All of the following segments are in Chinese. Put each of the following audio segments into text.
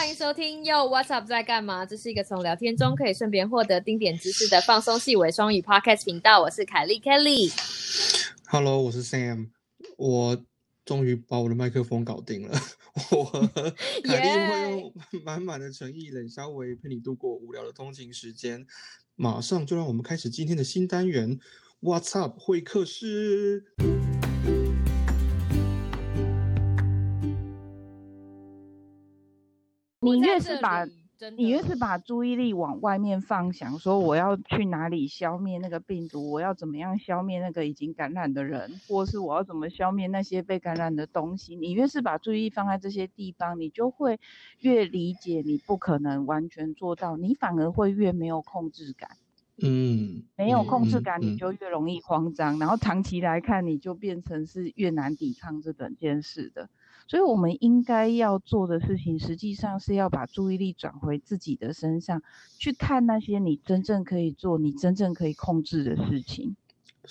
欢迎收听又 What's Up 在干嘛？这是一个从聊天中可以顺便获得丁点知识的放松细微双语 Podcast 频道。我是凯莉 Kelly。Hello，我是 Sam，我终于把我的麦克风搞定了。我和凯莉会用满满的诚意、冷笑微陪你度过无聊的通勤时间。马上就让我们开始今天的新单元 What's Up 会客室。你越是把你越是把注意力往外面放，想说我要去哪里消灭那个病毒，我要怎么样消灭那个已经感染的人，或是我要怎么消灭那些被感染的东西，你越是把注意力放在这些地方，你就会越理解你不可能完全做到，你反而会越没有控制感。嗯，没有控制嗯感，你嗯就越容易慌张，然后长期来看，你就变成是越难抵抗这整件事的。所以，我们应该要做的事情，实际上是要把注意力转回自己的身上，去看那些你真正可以做、你真正可以控制的事情。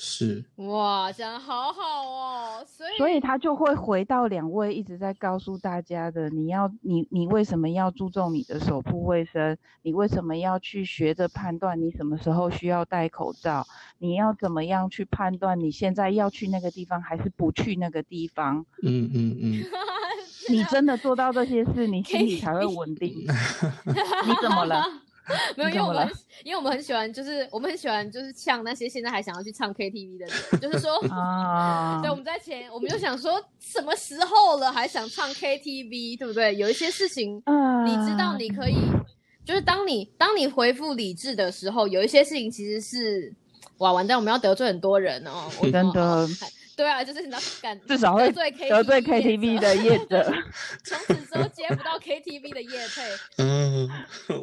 是，哇，讲的好好哦。所以所以，他就会回到两位一直在告诉大家的：你要你你为什么要注重你的手部卫生？你为什么要去学着判断你什么时候需要戴口罩？你要怎么样去判断你现在要去那个地方还是不去那个地方？嗯嗯嗯，你真的做到这些事，你心里才会稳定。你怎么了？没有，因为我们很因为我们很喜欢，就是我们很喜欢，就是呛那些现在还想要去唱 KTV 的人，就是说，啊 对，我们在前，我们就想说，什么时候了还想唱 KTV，对不对？有一些事情，啊你知道你可以，就是当你当你回复理智的时候，有一些事情其实是，哇，完蛋，我们要得罪很多人哦，我真的哦哦对啊，就是你知道，敢至少会得罪 KTV 的业者。从此之后接不到 KTV 的业配，嗯，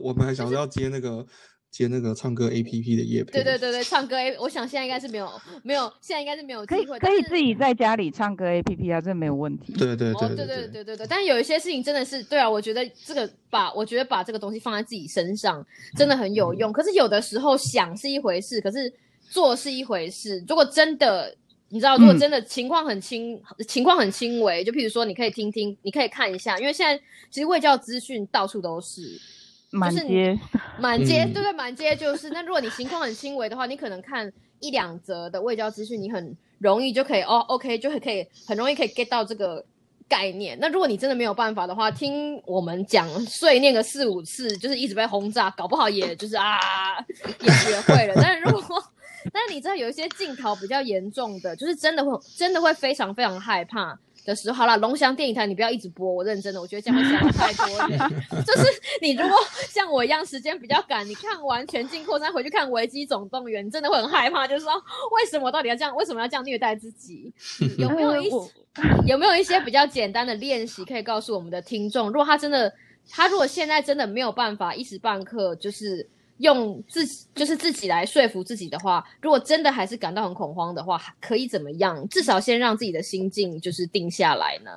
我们还想说要接那个接那个唱歌 APP 的夜配。对对对对，唱歌 A，我想现在应该是没有没有，现在应该是没有机可以会，可以但是自己在家里唱歌 A P P 啊，这没有问题。哦，对对对对对对对对，但有一些事情真的是，对啊，我觉得这个把我觉得把这个东西放在自己身上真的很有用。可是有的时候想是一回事，可是做是一回事。如果真的你知道，如果嗯真的情况很轻，情况很轻微，就譬如说你可以听听，你可以看一下，因为现在其实卫教资讯到处都是，满街满街，嗯对对，满街就是。那如果你情况很轻微的话，你可能看一两则的卫教资讯，你很容易就可以哦，OK，就会可以很容易可以 get 到这个概念。那如果你真的没有办法的话，听我们讲碎念个四五次，就是一直被轰炸，搞不好也就是啊，也学会了。但是如果但是你知道有一些镜头比较严重的，就是真的会真的会非常非常害怕的时候，好了，龙翔电影台你不要一直播，我认真的，我觉得这样会吓到太多人。就是你如果像我一样时间比较赶，你看完《全境扩散》回去看《危机总动员》，你真的会很害怕，就是说为什么我到底要这样？为什么要这样虐待自己？有没有一有没有一些比较简单的练习可以告诉我们的听众？如果他真的，他如果现在真的没有办法一时半刻就是用自己，就是自己来说服自己的话，如果真的还是感到很恐慌的话，可以怎么样？至少先让自己的心境就是定下来呢？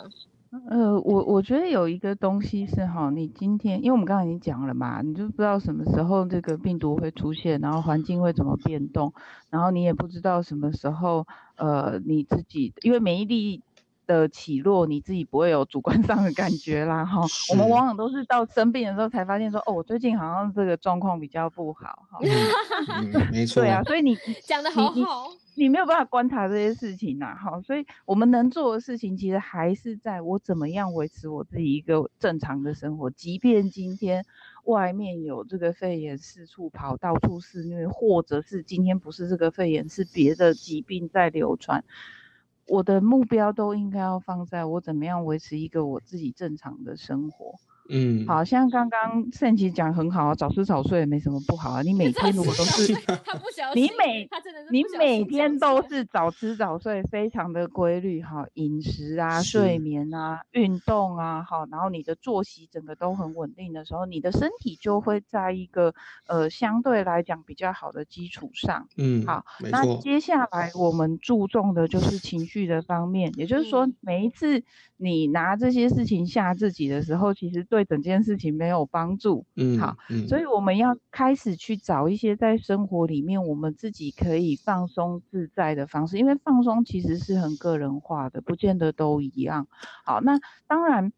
呃，我我觉得有一个东西是哈，你今天因为我们刚刚已经讲了嘛，你就不知道什么时候这个病毒会出现，然后环境会怎么变动，然后你也不知道什么时候呃你自己因为免疫力的起落，你自己不会有主观 上的感觉啦哈。我们往往都是到生病的时候才发现说，哦，我最近好像这个状况比较不好哈。嗯，没 错。对啊，所以你讲的好你好，你没有办法观察这些事情呐、哈，所以我们能做的事情，其实还是在我怎么样维持我自己一个正常的生活，即便今天外面有这个肺炎四处跑，到处肆虐，或者是今天不是这个肺炎，是别的疾病在流传，我的目标都应该要放在我怎么样维持一个我自己正常的生活。嗯，好像刚刚圣琪讲很好啊，早吃早睡也没什么不好啊，你每天如果都是你每他真的是你每天都是早吃早睡，非常的规律哈，饮食啊、睡眠啊、运动啊，好，然后你的作息整个都很稳定的时候，你的身体就会在一个呃相对来讲比较好的基础上。嗯，好，那。接下来我们注重的就是情绪的方面，也就是说嗯，每一次你拿这些事情吓自己的时候，其实对整件事情没有帮助。嗯，好，嗯，所以我们要开始去找一些在生活里面我们自己可以放松自在的方式，因为放松其实是很个人化的，不见得都一样。好，那当然。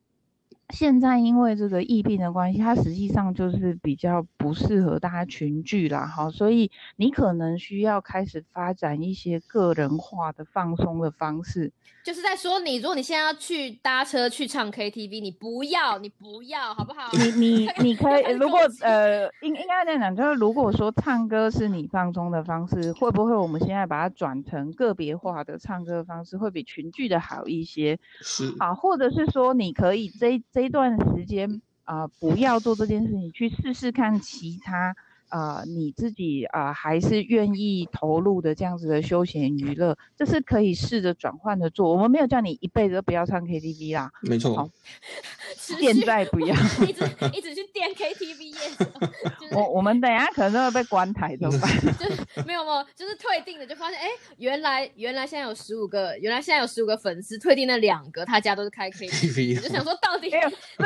现在因为这个疫病的关系，它实际上就是比较不适合大家群聚啦，哈，所以你可能需要开始发展一些个人化的放松的方式。就是在说你，如果你现在要去搭车去唱 KTV，你不要，你不要，好不好？你你 你可以，如果呃，应应该这样讲，就是如果说唱歌是你放松的方式，会不会我们现在把它转成个别化的唱歌方式，会比群聚的好一些？是啊，或者是说你可以这这段时间啊，不要做这件事情，去试试看其他。啊，你自己啊，还是愿意投入的这样子的休闲娱乐，这是可以试着转换的做。我们没有叫你一辈子都不要唱 KTV 啦，没错。现在不要 一直一直去垫 KTV 我我们等下可能都会被关台怎么办？就是没有没有，就是退订的就发现，哎，原来原来现在有十五个，原来现在有十五个粉丝退订那两个，他家都是开 KTV，就想说到底这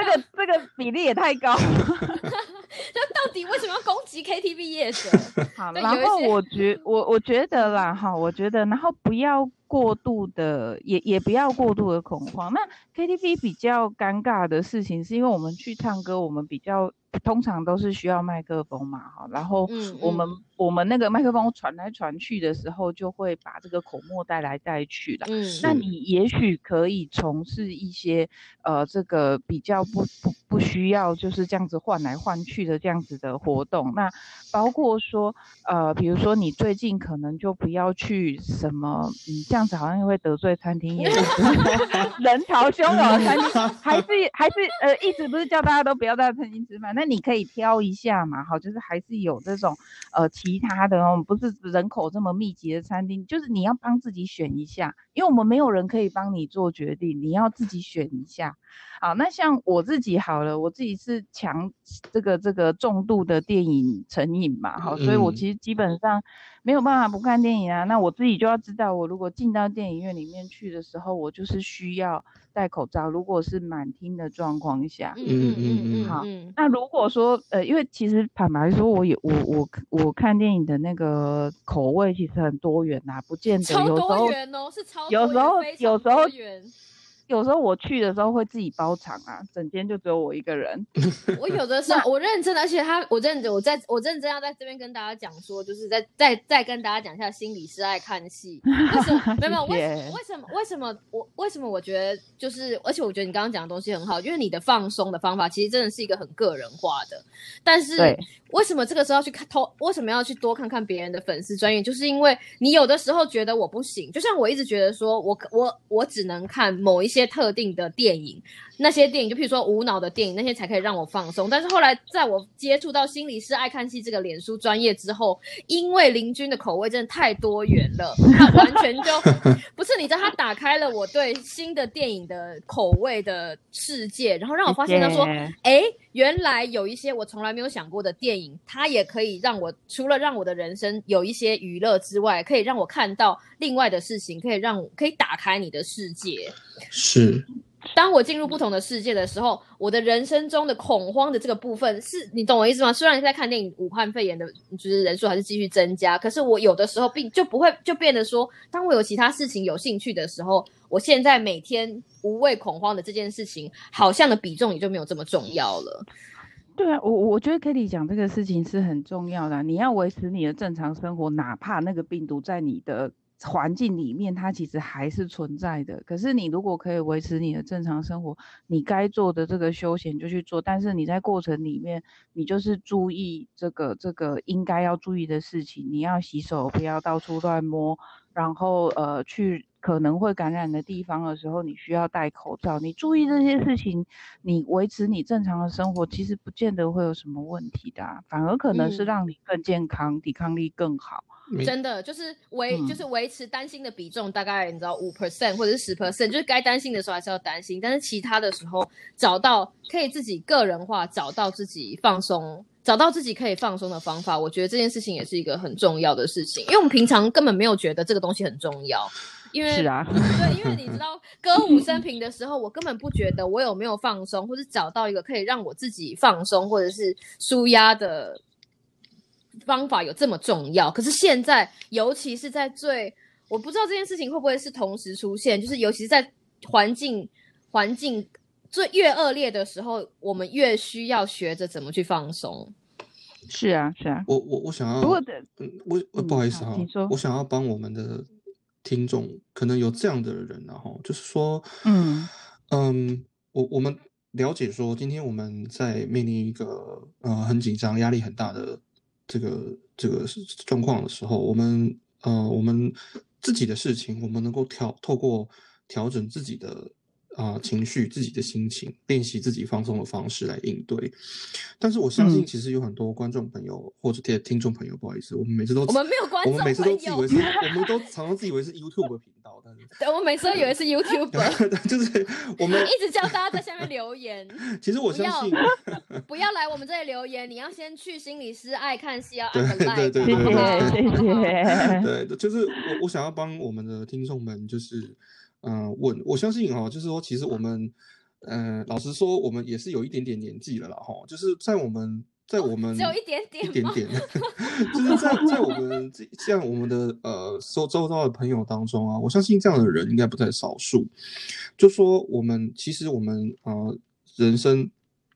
个这个比例也太高。那到底为什么要攻击 KTV 夜神？好，然后我觉我我觉得啦，哈，我觉得，然后不要过度的，也也不要过度的恐慌。那 KTV 比较尴尬的事情，是因为我们去唱歌，我们比较。通常都是需要麦克风嘛，哈，然后我们我们那个麦克风传来传去的时候，就会把这个口沫带来带去的。嗯，那你也许可以从事一些呃，这个比较不不不需要就是这样子换来换去的这样子的活动。那包括说呃，比如说你最近可能就不要去什么，嗯，这样子好像又会得罪餐厅业，人潮汹涌的餐厅，还是还是呃，一直不是叫大家都不要在餐厅吃饭，那你。你可以挑一下嘛，好，就是还是有这种呃其他的哦，不是人口这么密集的餐厅，就是你要帮自己选一下，因为我们没有人可以帮你做决定，你要自己选一下。好，那像我自己好了，我自己是强这个这个重度的电影成瘾嘛，好，所以我其实基本上没有办法不看电影啊。那我自己就要知道，我如果进到电影院里面去的时候，我就是需要戴口罩。如果是满厅的状况下，嗯嗯嗯嗯，好。那如果说呃，因为其实坦白说，我有我我我看电影的那个口味其实很多元呐，不见得有时候是超有时候有时候。有时候我去的时候会自己包场啊，整间就只有我一个人。我有的时候我认真，而且他我认真，我在我认真要在这边跟大家讲说，就是在再再跟大家讲一下，心理师爱看戏。为什么？没有没有，为为什么为什么我为什么我觉得就是，而且我觉得你刚刚讲的东西很好，因为你的放松的方法其实真的是一个很个人化的。但是为什么这个时候要去看偷？为什么要去多看看别人的粉丝专业？就是因为你有的时候觉得我不行，就像我一直觉得说我我我只能看某一。些特定的电影，那些电影就譬如说无脑的电影，那些才可以让我放松。但是后来在我接触到心理师爱看戏这个脸书专业之后，因为林君的口味真的太多元了，他完全就 不是你知道，他打开了我对新的电影的口味的世界，然后让我发现他说，哎，原来有一些我从来没有想过的电影，它也可以让我除了让我的人生有一些娱乐之外，可以让我看到另外的事情，可以让可以打开你的世界。是，当我进入不同的世界的时候，我的人生中的恐慌的这个部分，是你懂我意思吗？虽然在看电影，武汉肺炎的就是人数还是继续增加，可是我有的时候并就不会就变得说，当我有其他事情有兴趣的时候，我现在每天无畏恐慌的这件事情，好像的比重也就没有这么重要了。对啊，我我觉得 Kitty 讲这个事情是很重要的，你要维持你的正常生活，哪怕那个病毒在你的。环境里面，它其实还是存在的。可是你如果可以维持你的正常生活，你该做的这个休闲就去做。但是你在过程里面，你就是注意这个这个应该要注意的事情。你要洗手，不要到处乱摸。然后呃，去可能会感染的地方的时候，你需要戴口罩。你注意这些事情，你维持你正常的生活，其实不见得会有什么问题的，反而可能是让你更健康，抵抗力更好。真的就是维就是维持担心的比重，大概你知道五 percent 或者是十 percent，就是该担心的时候还是要担心，但是其他的时候找到可以自己个人化，找到自己放松，找到自己可以放松的方法，我觉得这件事情也是一个很重要的事情，因为我们平常根本没有觉得这个东西很重要，因为是啊，对，因为你知道 歌舞升平的时候，我根本不觉得我有没有放松，或者找到一个可以让我自己放松或者是舒压的。方法有这么重要？可是现在，尤其是在最，我不知道这件事情会不会是同时出现，就是尤其是在环境环境最越恶劣的时候，我们越需要学着怎么去放松。是啊，是啊。我我我想要，不过的，嗯，我我不好意思哈，我想要帮我们的听众，可能有这样的人，然后就是说，嗯嗯，我我们了解说，今天我们在面临一个呃很紧张、压力很大的这个这个状况的时候，我们呃我们自己的事情，我们能够调透过调整自己的。啊，情绪、自己的心情，练习自己放松的方式来应对。但是我相信，其实有很多观众朋友或者听听众朋友，不好意思，我们每次都我们没有观众我们每次都自以为是，我们都常常自以为是 YouTube 频道，但是对，我每次都以为是 YouTube，就是我们一直叫大家在下面留言。其实我相信，不要来我们这里留言，你要先去心理师爱看戏要按个 like，谢谢。对，就是我我想要帮我们的听众们，就是。嗯，我我相信哈，就是说，其实我们，嗯，老实说，我们也是有一点点年纪了啦，哈，就是在我们，在我们只有一点点，一点点，就是在 在我们这像我们的呃周周遭的朋友当中啊，我相信这样的人应该不在少数。就说我们其实我们呃人生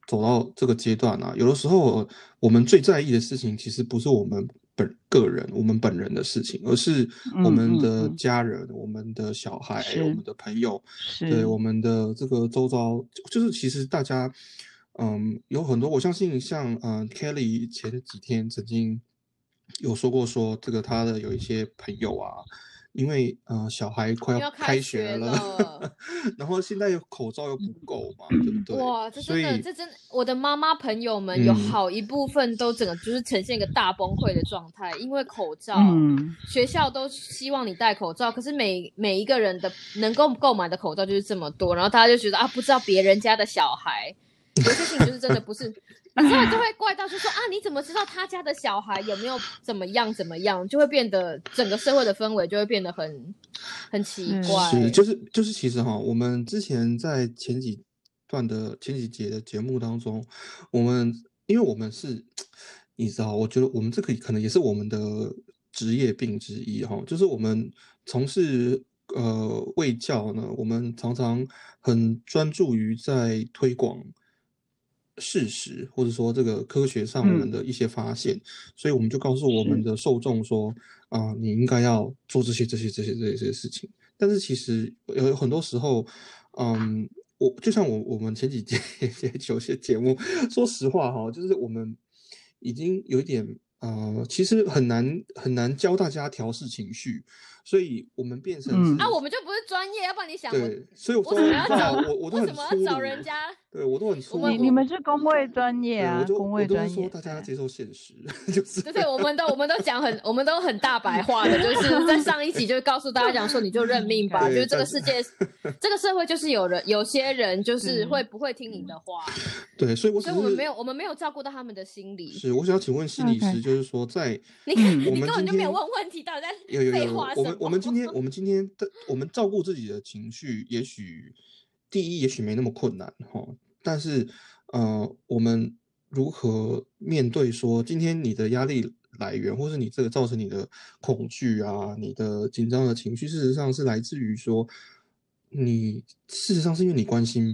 走到这个阶段啊，有的时候我们最在意的事情，其实不是我们。本个人，我们本人的事情，而是我们的家人、我们的小孩、我们的朋友，对我们的这个周遭，就是其实大家，嗯，有很多，我相信像嗯，Kelly 前几天曾经有说过，说这个他的有一些朋友啊。因为呃，小孩快要开学了，然后现在口罩又不够嘛，对不对？哇，这真的，这真，我的妈妈朋友们有好一部分都整个就是呈现一个大崩溃的状态，因为口罩，学校都希望你戴口罩，可是每每一个人的能够购买的口罩就是这么多，然后大家就觉得啊，不知道别人家的小孩。有些事情就是真的不是，你之后就会怪到，就说啊，你怎么知道他家的小孩有没有怎么样怎么样，就会变得整个社会的氛围就会变得很很奇怪。是，就是就是，其实哈，我们之前在前几段的前几节的节目当中，我们因为我们是，你知道，我觉得我们这个可能也是我们的职业病之一哈，就是我们从事。呃，卫教呢，我们常常很专注于在推广事实，或者说这个科学上我们的一些发现，所以我们就告诉我们的受众说，啊，你应该要做这些、这些、这些、这些事情。但是其实有很多时候，嗯，我就像我我们前几节有些节目，说实话哈，就是我们已经有一点，呃，其实很难很难教大家调试情绪。所以我们变成啊，我们就不是专业，要不然你想对，所以我为什么要找我？我都很为什么要找人家？对我都很粗。你你们是工位专业啊，工位专业。大家要接受现实，就是。对对，我们都我们都讲很，我们都很大白话的，就是 在上一集就告诉大家讲说，你就认命吧，就是这个世界，这个社会就是有人，有些人就是会不会听你的话。对，所以我所以我们没有，我们没有照顾到他们的心理。是，我想要请问心理师，就是说在你看，你根本就没有问问题，到底在废话什么？我们今天我们今天的我们照顾自己的情绪，也许第一也许没那么困难哈。但是，呃，我们如何面对说今天你的压力来源，或是你这个造成你的恐惧啊，你的紧张的情绪，事实上是来自于说，你事实上是因为你关心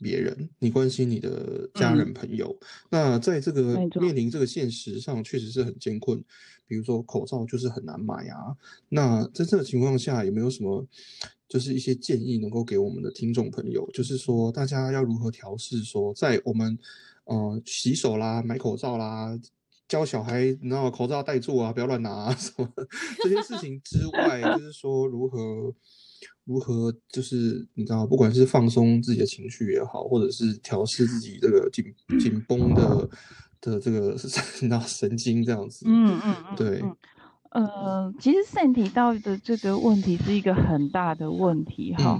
别人，你关心你的家人朋友。那在这个面临这个现实上，确实是很艰困。比如说口罩就是很难买啊。那在这个情况下，有没有什么？就是一些建议能够给我们的听众朋友，就是说大家要如何调试，说在我们呃洗手啦、买口罩啦、教小孩，你知道口罩戴住啊，不要乱拿什么 这些事情之外，就是说如何如何，就是你知道，不管是放松自己的情绪也好，或者是调试自己这个紧紧绷的的这个 你知道神经这样子，嗯嗯嗯，对。呃，其实 Sam 提到的这个问题是一个很大的问题哈。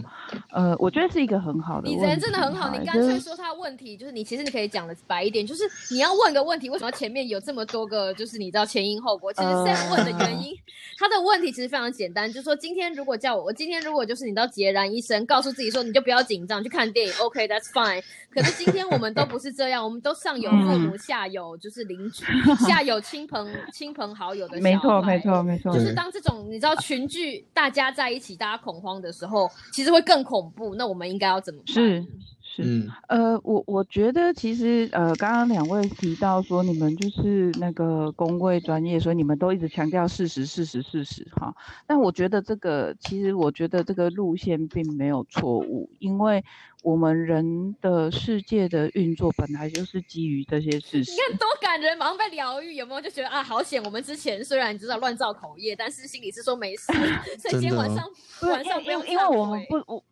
呃，我觉得是一个很好的。你人真的很好，你干脆说他问题就是你，其实你可以讲的白一点，就是你要问个问题，为什么前面有这么多个，就是你知道前因后果。其实 Sam 问的原 因，他的问题其实非常简单，就是说今天如果叫我，我今天如果就是你到孑然一身，告诉自己说你就不要紧张，去看电影，OK，that's fine。可是今天我们都不是这样，我们都上有父母，下有就是邻居，下有亲朋亲朋好友的没错没错没错，就是当这种你知道群聚大家在一起，大家恐慌的时候，其实会更恐怖。那我们应该要怎么办？是是，嗯呃，我我觉得其实呃，刚刚两位提到说你们就是那个工位专业，所以你们都一直强调事实、事实、事实哈。但我觉得这个其实我觉得这个路线并没有错误，因为我们人的世界的运作本来就是基于这些事实你。看多感人，马上被疗愈，有没有？就觉得啊，好险！我们之前虽然知道乱造口业，但是心里是说没事，所以今天晚上晚上不用因为因为我们不我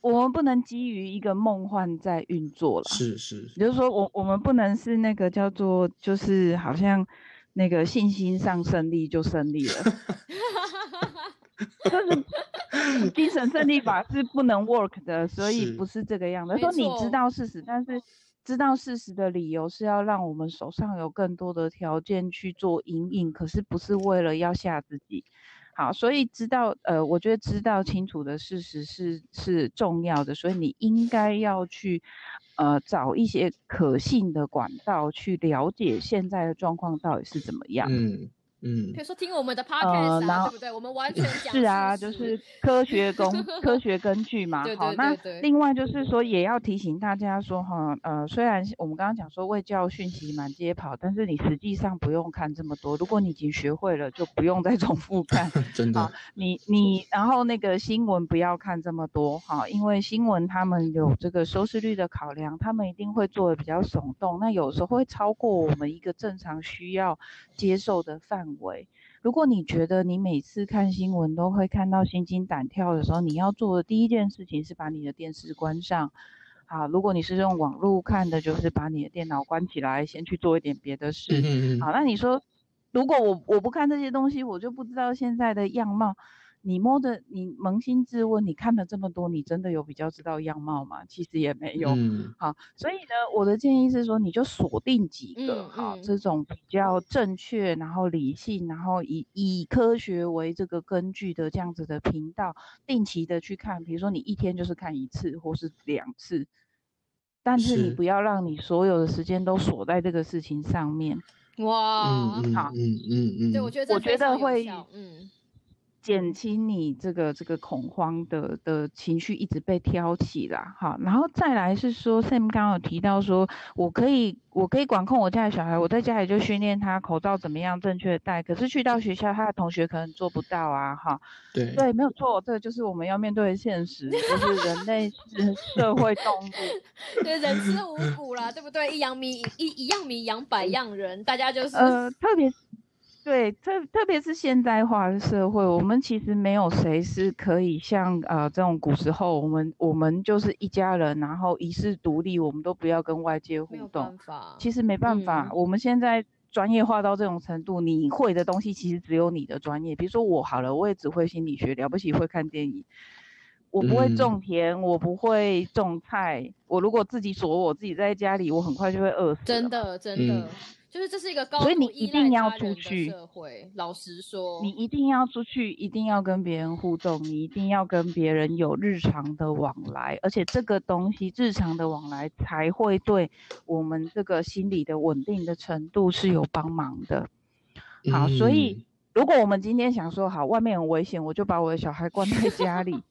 我们不能基于一个梦幻在运作了。是是，也就是说，我我们不能是那个叫做，就是好像那个信心上胜利就胜利了，就是 精神胜利法是不能 work 的，所以不是这个样子。没说你知道事实，但是知道事实的理由是要让我们手上有更多的条件去做引引，可是不是为了要吓自己。好，所以知道，呃，我觉得知道清楚的事实是是重要的，所以你应该要去，呃，找一些可信的管道去了解现在的状况到底是怎么样。嗯嗯比如说听我们的 podcast 对不对？我们完全 讲是啊，就是科学工 科学根据嘛。好，对对那另外就是说，也要提醒大家说哈，呃，虽然我们刚刚讲说卫教讯息满街跑，但是你实际上不用看这么多。如果你已经学会了，就不用再重复看。真的，你你然后那个新闻不要看这么多哈，因为新闻他们有这个收视率的考量，他们一定会做的比较耸动，那有时候会超过我们一个正常需要接受的范围。如果你觉得你每次看新闻都会看到心惊胆跳的时候，你要做的第一件事情是把你的电视关上。好，如果你是用网络看的，就是把你的电脑关起来，先去做一点别的事。好，那你说，如果我我不看这些东西，我就不知道现在的样貌。你摸着，你扪心自问，你看了这么多，你真的有比较知道样貌吗？其实也没有。嗯好，所以呢，我的建议是说，你就锁定几个嗯哈、嗯这种比较正确，然后理性，然后以以科学为这个根据的这样子的频道，定期的去看。比如说你一天就是看一次或是两次，但是你不要让你所有的时间都锁在这个事情上面。哇好嗯嗯嗯，对我觉得我觉得会嗯，减轻你这个这个恐慌的的情绪一直被挑起啦，好，然后再来是说，Sam 刚刚有提到说，我可以我可以管控我家的小孩，我在家里就训练他口罩怎么样正确戴，可是去到学校，他的同学可能做不到啊，哈，对。对，没有错，这个就是我们要面对的现实，就是人类是社会动物，对，人吃五谷啦，对不对？一样米一一样米养百样人，大家就是呃，特别是对特特别是现代化的社会，我们其实没有谁是可以像呃这种古时候，我们我们就是一家人，然后一世独立，我们都不要跟外界互动办。法。其实没办法，嗯我们现在专业化到这种程度，你会的东西其实只有你的专业。比如说我好了，我也只会心理学，了不起会看电影。我不会嗯种田，我不会种菜。我如果自己锁我自己在家里，我很快就会饿死。真的真的、嗯就是这是一个高所以你一定要出去社会。老实说，你一定要出去，一定要跟别人互动，你一定要跟别人有日常的往来，而且这个东西日常的往来才会对我们这个心理的稳定的程度是有帮忙的。好，所以如果我们今天想说好，外面很危险，我就把我的小孩关在家里。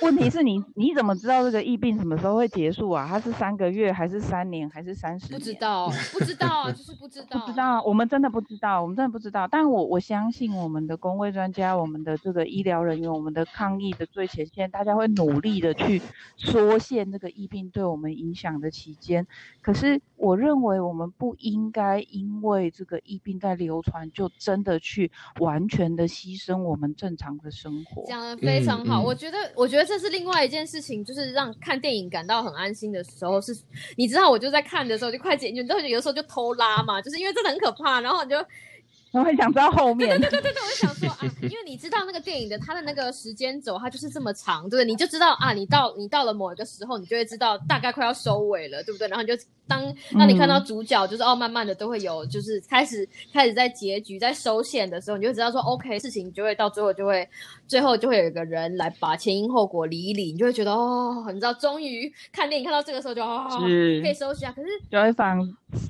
问题是你 你怎么知道这个疫病什么时候会结束啊？它是三个月还是三年还是三十年？不知道，不知道啊，就是不知道，不知道，我们真的不知道，我们真的不知道。但我我相信我们的工位专家、我们的这个医疗人员、我们的抗疫的最前线，大家会努力的去缩限这个疫病对我们影响的期间。可是我认为我们不应该因为这个疫病在流传，就真的去完全的牺牲我们正常的生活。讲的非常好，嗯嗯我觉得，我觉得这是另外一件事情，就是让看电影感到很安心的时候是，你知道，我就在看的时候就快剪，你知道有的时候就偷拉嘛，就是因为真的很可怕，然后你就我很想知道后面。对对对，我就想说啊，因为你知道那个电影的它的那个时间轴，它就是这么长，对不对？你就知道啊，你到你到了某一个时候，你就会知道大概快要收尾了，对不对？然后你就当当你看到主角就是、哦，慢慢的都会有，就是开始开始在结局在收线的时候，你就知道说 OK，事情就会到最后就会最后就会有一个人来把前因后果理一理，你就会觉得哦，你知道，终于看电影看到这个时候就可以收下，可是就会放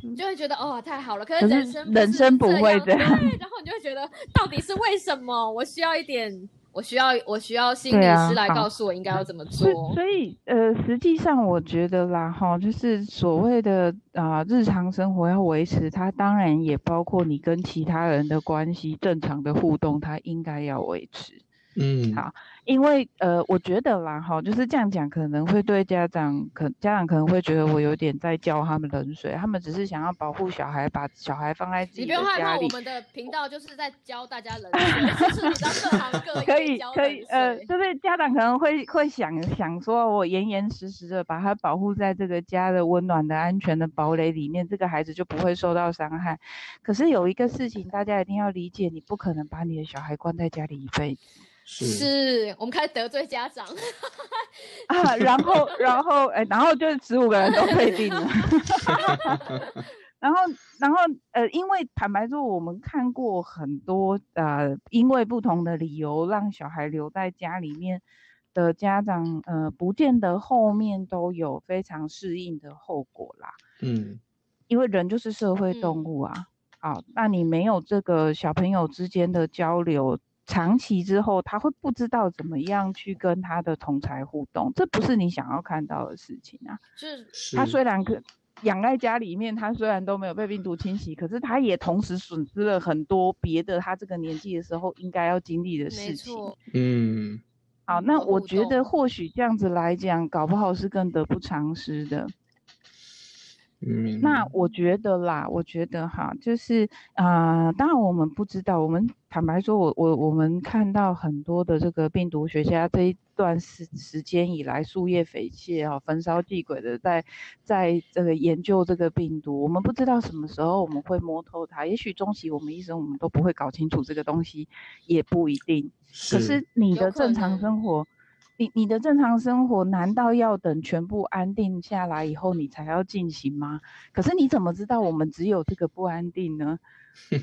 你就会觉得哦，太好了。可是人生是人生不会这样，这样对。然后你就会觉得，到底是为什么？我需要一点我需要我需要心理师来告诉我应该要怎么做。所以呃，实际上我觉得啦哈，就是所谓的啊日常生活要维持，它当然也包括你跟其他人的关系正常的互动，它应该要维持。嗯，好，因为呃，我觉得啦，哈，就是这样讲可能会对家长可家长可能会觉得我有点在浇他们冷水，他们只是想要保护小孩，把小孩放在自己的家里。你不用害怕，我们的频道就是在教大家冷 水，就是比较各行各 业可以可以呃，就是家长可能会会想想说，我严严实实的把他保护在这个家的温暖的安全的堡垒里面，这个孩子就不会受到伤害。可是有一个事情大家一定要理解，你不可能把你的小孩关在家里一辈子。是。我们开始得罪家长。啊，然后 然后哎，然后就是十五个人都退订了，然后然后呃，因为坦白说，我们看过很多呃，因为不同的理由让小孩留在家里面的家长，呃，不见得后面都有非常适应的后果啦。嗯，因为人就是社会动物啊，好，那你没有这个小朋友之间的交流。长期之后，他会不知道怎么样去跟他的同才互动，这不是你想要看到的事情啊。是，他虽然可养在家里面，他虽然都没有被病毒侵袭，可是他也同时损失了很多别的他这个年纪的时候应该要经历的事情。嗯，好，那我觉得或许这样子来讲，搞不好是更得不偿失的。那我觉得啦，我觉得哈，就是啊，当然我们不知道，我们坦白说，我我我们看到很多的这个病毒学家这一段时时间以来，树叶匪懈啊，焚烧祭鬼的在在这个研究这个病毒，我们不知道什么时候我们会摸透它，也许终其我们一生，我们都不会搞清楚这个东西，也不一定。可是你的正常生活。你你的正常生活难道要等全部安定下来以后你才要进行吗？可是你怎么知道我们只有这个不安定呢？怎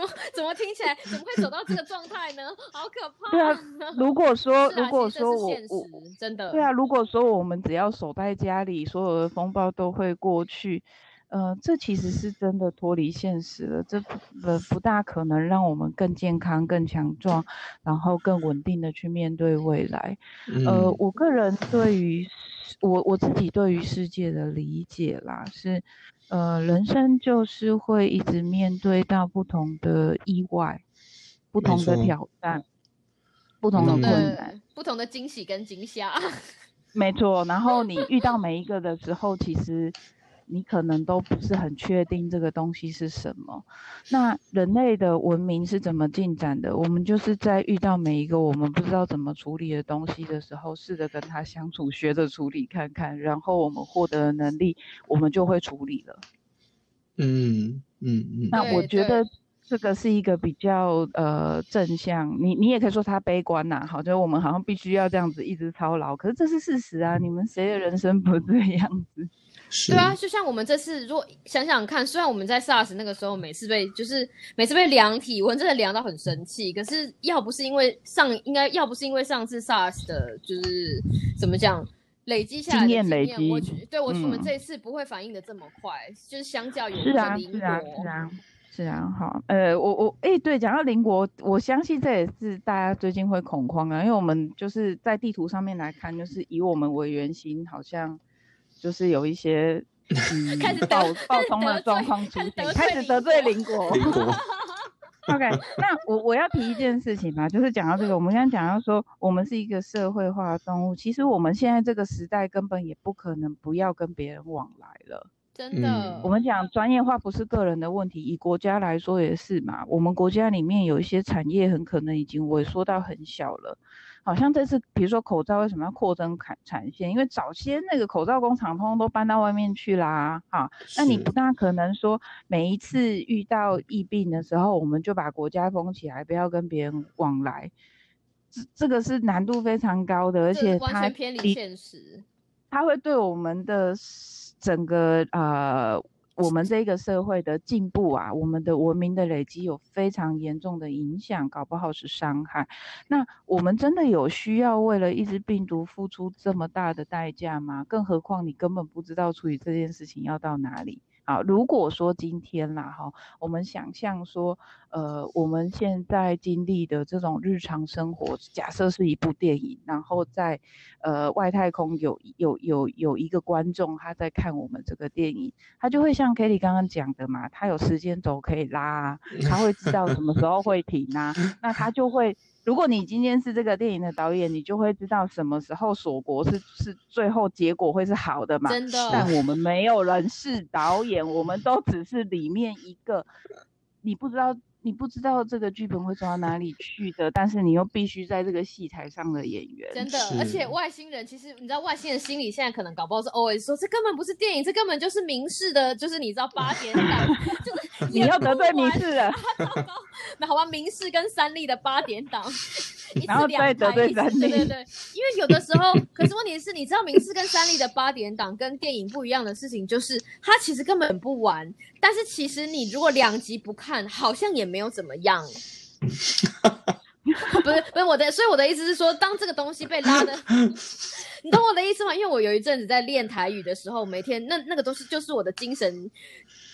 么怎么听起来怎么会走到这个状态呢？好可怕！对啊，如果说如果说我我真的对啊，如果说我们只要守在家里，所有的风暴都会过去。呃，这其实是真的脱离现实了，这不不大可能让我们更健康、更强壮，然后更稳定的去面对未来。呃，我个人对于我我自己对于世界的理解啦，是呃，人生就是会一直面对到不同的意外、不同的挑战、不同的困难、不同的惊喜跟惊吓。没错，然后你遇到每一个的时候，其实。你可能都不是很确定这个东西是什么。那人类的文明是怎么进展的？我们就是在遇到每一个我们不知道怎么处理的东西的时候，试着跟他相处，学着处理看看，然后我们获得能力，我们就会处理了。嗯嗯嗯。那我觉得这个是一个比较呃正向。你你也可以说他悲观呐，好，就我们好像必须要这样子一直操劳，可是这是事实啊。你们谁的人生不这样子？对啊，就像我们这次，如果想想看，虽然我们在 SARS 那个时候每次被就是每次被量体温，真的量到很生气。可是要不是因为上，应该要不是因为上次 SARS 的，就是怎么讲，累积下来的经验累积，我对我我们这一次不会反应的这么快，就是相较于是啊是啊是啊是啊，好，呃，我我哎，对，讲到邻国，我相信这也是大家最近会恐慌啊，因为我们就是在地图上面来看，就是以我们为圆心，好像。就是有一些 嗯暴暴冲的状况出现，开始得罪邻国。OK，那我我要提一件事情嘛，就是讲到这个，我们刚刚讲到说，我们是一个社会化的动物，其实我们现在这个时代根本也不可能不要跟别人往来了。真的，我们讲专业化不是个人的问题，以国家来说也是嘛。我们国家里面有一些产业很可能已经萎缩到很小了。好像这次，比如说口罩为什么要扩增产产线？因为早先那个口罩工厂通通都搬到外面去啦，哈。那你不大可能说每一次遇到疫病的时候，我们就把国家封起来，不要跟别人往来。这这个是难度非常高的，而且它偏离现实，它会对我们的整个呃。我们这个社会的进步啊，我们的文明的累积有非常严重的影响，搞不好是伤害。那我们真的有需要为了一只病毒付出这么大的代价吗？更何况你根本不知道处理这件事情要到哪里。好，如果说今天啦，哈，我们想象说，呃，我们现在经历的这种日常生活，假设是一部电影，然后在呃外太空有有有有一个观众他在看我们这个电影，他就会像 Kelly 刚刚讲的嘛，他有时间轴可以拉，他会知道什么时候会停啊，那他就会。如果你今天是这个电影的导演，你就会知道什么时候锁国是是最后结果会是好的嘛？真的。但我们没有人是导演，我们都只是里面一个，你不知道。你不知道这个剧本会走到哪里去的，但是你又必须在这个戏台上的演员，真的。而且外星人其实你知道，外星人心里现在可能搞不好是 always 说，这根本不是电影，这根本就是明示的，就是你知道八点档，就是你要得罪明示了。那好吧，明示跟三立的八点档。然后再得罪三立，对对对，因为有的时候，可是问题是，你知道明视跟三立的八点档跟电影不一样的事情，就是它其实根本不完，但是其实你如果两集不看，好像也没有怎么样。不是不是我的，所以我的意思是说，当这个东西被拉的，你懂我的意思吗？因为我有一阵子在练台语的时候，每天那那个东西就是我的精神。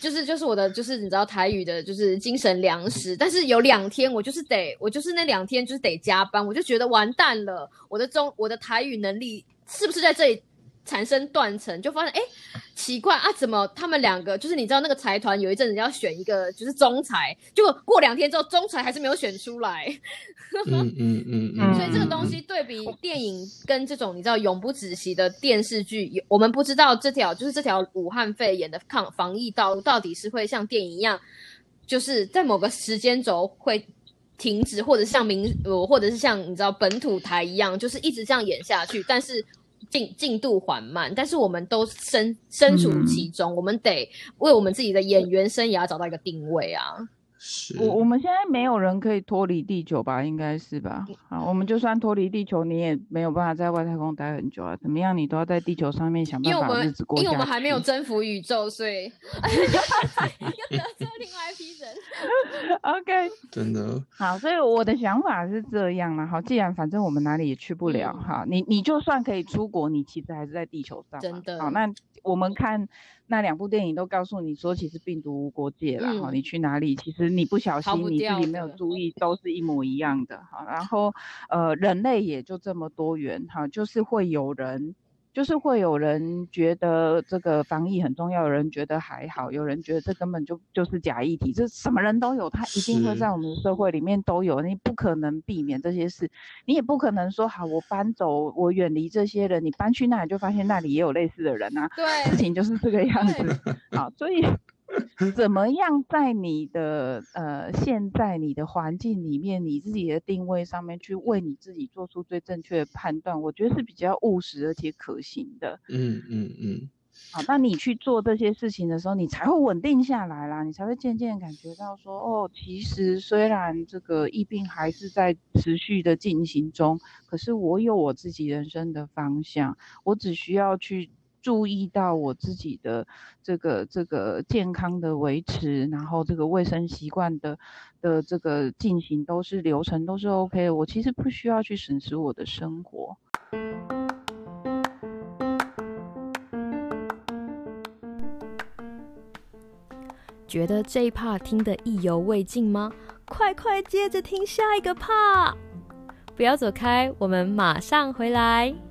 就是就是我的就是你知道台语的就是精神粮食，但是有两天我就是得我就是那两天就是得加班，我就觉得完蛋了，我的中我的台语能力是不是在这里？产生断层，就发现哎，奇怪啊，怎么他们两个就是你知道那个财团有一阵子要选一个就是中裁，结果过两天之后中裁还是没有选出来。嗯嗯嗯嗯。所以这个东西对比电影跟这种你知道永不止息的电视剧，我们不知道这条就是这条武汉肺炎的抗防疫道路到底是会像电影一样，就是在某个时间轴会停止，或者像民呃或者是像你知道本土台一样，就是一直这样演下去，但是。进进度缓慢，但是我们都身身处其中，我们得为我们自己的演员生涯找到一个定位啊。是我我们现在没有人可以脱离地球吧？应该是吧？啊，我们就算脱离地球，你也没有办法在外太空待很久啊。怎么样，你都要在地球上面想办法日子过因为我们还没有征服宇宙，所以 要得罪另外一批人。OK，真的好，所以我的想法是这样啦。好，既然反正我们哪里也去不了，哈，你你就算可以出国，你其实还是在地球上。真的。好，那我们看。那两部电影都告诉你说，其实病毒无国界了哈，你去哪里，其实你不小心，你自己没有注意，都是一模一样的好。然后，呃，人类也就这么多元哈，就是会有人。就是会有人觉得这个防疫很重要，有人觉得还好，有人觉得这根本就就是假议题，这什么人都有，他一定会在我们的社会里面都有，你不可能避免这些事，你也不可能说好我搬走，我远离这些人，你搬去那里就发现那里也有类似的人啊，对，事情就是这个样子，好，所以。怎么样在你的呃现在你的环境里面，你自己的定位上面去为你自己做出最正确的判断？我觉得是比较务实而且可行的。嗯嗯嗯。好，那你去做这些事情的时候，你才会稳定下来啦，你才会渐渐感觉到说，哦，其实虽然这个疫病还是在持续的进行中，可是我有我自己人生的方向，我只需要去。注意到我自己的这个这个健康的维持，然后这个卫生习惯的的这个进行都是流程都是 OK 的。我其实不需要去审视我的生活。觉得这一 part 听得意犹未尽吗？快快接着听下一个 part！不要走开，我们马上回来。